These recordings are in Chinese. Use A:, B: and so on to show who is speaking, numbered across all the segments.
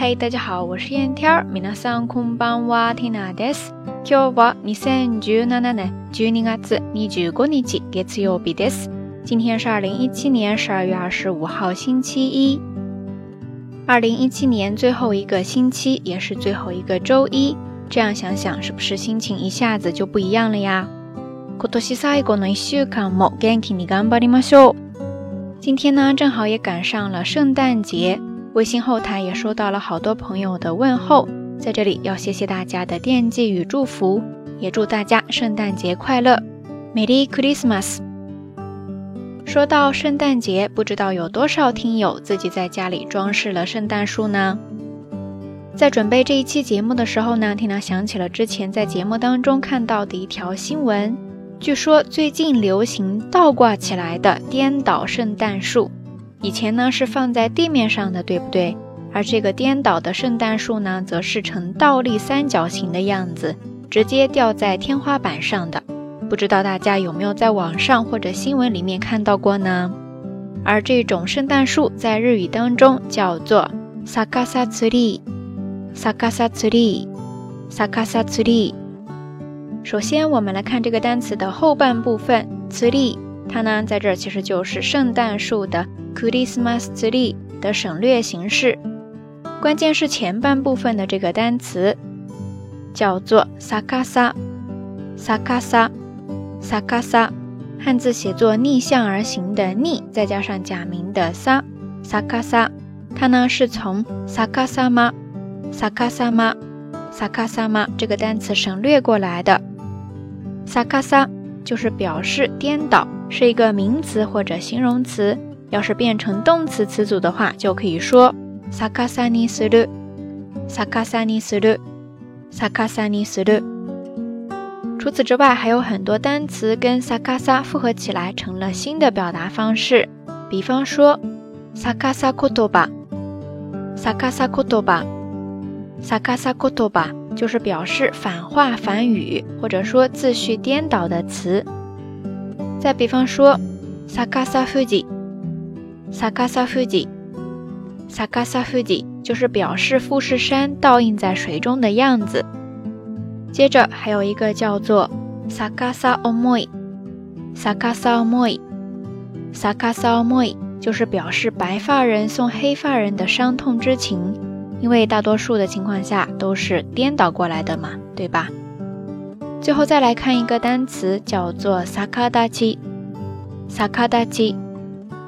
A: 嘿，大家好，我是燕天儿。皆さんこんばんは、ティナです。今日は二千十七年十二月二十五日、月曜日です。今天是二零一七年十二月二十五号，星期一。二零一七年最后一个星期，也是最后一个周一。这样想想，是不是心情一下子就不一样了呀？今年最後の一週間も元気に頑張りましょう。今天呢，正好也赶上了圣诞节。 微信后台也收到了好多朋友的问候，在这里要谢谢大家的惦记与祝福，也祝大家圣诞节快乐，Merry Christmas。说到圣诞节，不知道有多少听友自己在家里装饰了圣诞树呢？在准备这一期节目的时候呢，听娜想起了之前在节目当中看到的一条新闻，据说最近流行倒挂起来的颠倒圣诞树。以前呢是放在地面上的，对不对？而这个颠倒的圣诞树呢，则是呈倒立三角形的样子，直接吊在天花板上的。不知道大家有没有在网上或者新闻里面看到过呢？而这种圣诞树在日语当中叫做 sakasa tree，sakasa tree，sakasa tree。首先，我们来看这个单词的后半部分 tree，它呢在这儿其实就是圣诞树的。Christmas tree 的省略形式，关键是前半部分的这个单词叫做 sakasa，sakasa，sakasa，汉字写作逆向而行的逆，再加上假名的 sa，sakasa，它呢是从 sakasa 吗？sakasa 吗？sakasa 吗？这个单词省略过来的，sakasa 就是表示颠倒，是一个名词或者形容词。要是变成动词词组的话，就可以说 sakasa ni suru，sakasa ni suru，sakasa ni suru。除此之外，还有很多单词跟 sakasa 复合起来成了新的表达方式。比方说 sakasa kotoba，sakasa kotoba，sakasa kotoba 就是表示反话反语或者说字序颠倒的词。再比方说。萨卡萨富吉，萨卡萨富吉就是表示富士山倒映在水中的样子。接着还有一个叫做萨卡萨奥莫伊，萨卡萨奥莫伊，萨卡萨奥莫伊就是表示白发人送黑发人的伤痛之情，因为大多数的情况下都是颠倒过来的嘛，对吧？最后再来看一个单词，叫做萨卡达基，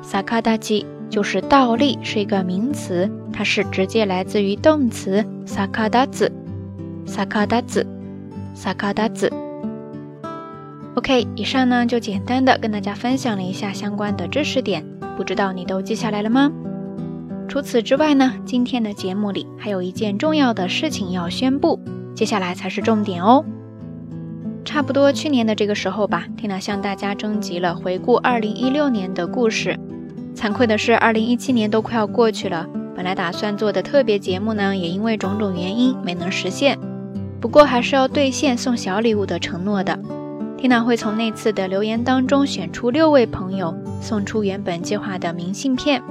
A: 萨卡达基。就是倒立，是一个名词，它是直接来自于动词萨卡达子，萨卡达子，萨卡达子。OK，以上呢就简单的跟大家分享了一下相关的知识点，不知道你都记下来了吗？除此之外呢，今天的节目里还有一件重要的事情要宣布，接下来才是重点哦。差不多去年的这个时候吧，缇娜向大家征集了回顾2016年的故事。惭愧的是，二零一七年都快要过去了。本来打算做的特别节目呢，也因为种种原因没能实现。不过还是要兑现送小礼物的承诺的。缇娜会从那次的留言当中选出六位朋友，送出原本计划的明信片。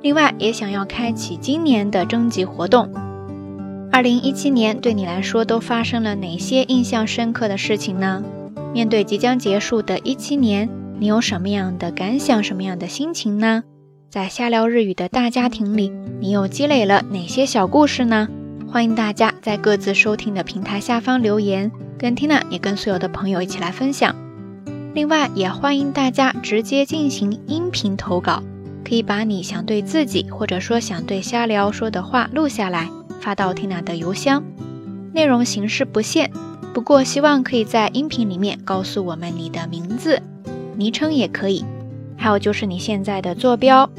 A: 另外，也想要开启今年的征集活动。二零一七年对你来说都发生了哪些印象深刻的事情呢？面对即将结束的一七年。你有什么样的感想，什么样的心情呢？在瞎聊日语的大家庭里，你又积累了哪些小故事呢？欢迎大家在各自收听的平台下方留言，跟 Tina 也跟所有的朋友一起来分享。另外，也欢迎大家直接进行音频投稿，可以把你想对自己或者说想对瞎聊说的话录下来，发到 Tina 的邮箱，内容形式不限，不过希望可以在音频里面告诉我们你的名字。昵称也可以，还有就是你现在的坐标、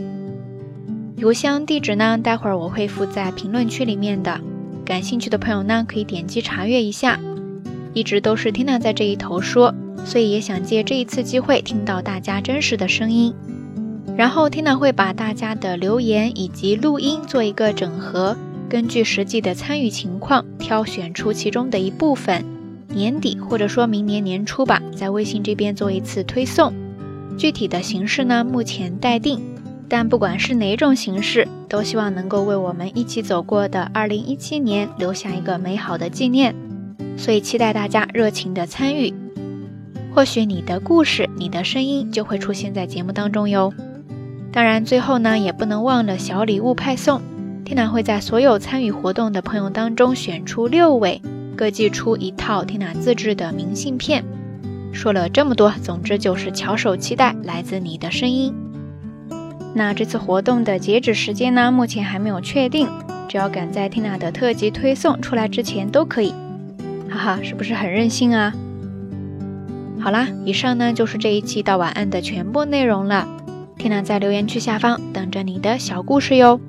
A: 邮箱地址呢？待会儿我会附在评论区里面的。感兴趣的朋友呢，可以点击查阅一下。一直都是 Tina 在这一头说，所以也想借这一次机会听到大家真实的声音。然后 Tina 会把大家的留言以及录音做一个整合，根据实际的参与情况挑选出其中的一部分。年底或者说明年年初吧，在微信这边做一次推送，具体的形式呢目前待定，但不管是哪种形式，都希望能够为我们一起走过的2017年留下一个美好的纪念。所以期待大家热情的参与，或许你的故事、你的声音就会出现在节目当中哟。当然，最后呢也不能忘了小礼物派送。天娜会在所有参与活动的朋友当中选出六位，各寄出一套天娜自制的明信片。说了这么多，总之就是翘首期待来自你的声音。那这次活动的截止时间呢？目前还没有确定，只要赶在 Tina 的特辑推送出来之前都可以。哈哈，是不是很任性啊？好啦，以上呢就是这一期到晚安的全部内容了。Tina 在留言区下方等着你的小故事哟。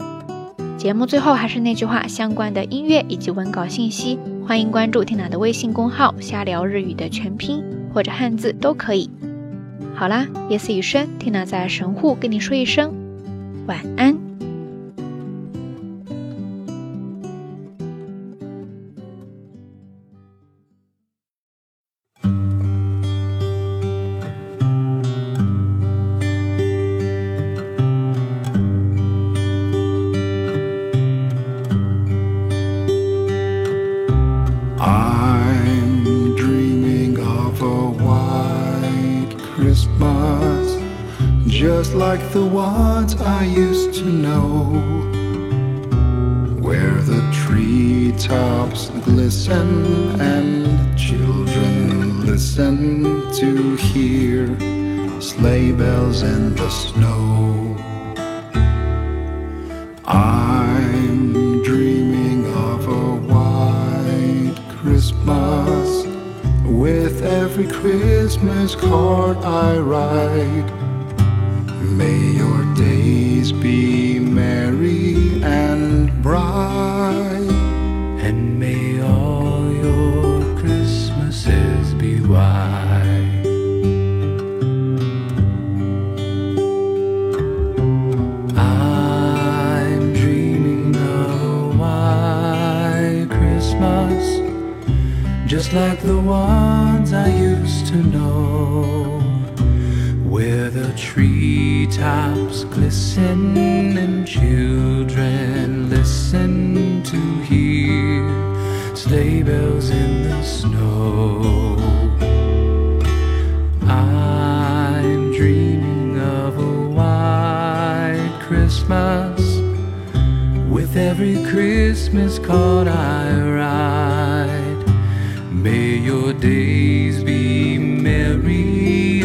A: 节目最后还是那句话，相关的音乐以及文稿信息，欢迎关注缇娜的微信公号“瞎聊日语”的全拼或者汉字都可以。好啦，夜色已深缇娜在神户跟你说一声晚安。
B: Just like the ones I used to know, where the treetops glisten and children listen to hear sleigh bells in the snow. I'm dreaming of a white Christmas with every Christmas card I write. May your days be merry and bright,
C: treetops glisten and children listen to hear sleigh bells in the snow. I'm dreaming of a white Christmas with every Christmas card I write. May your days be merry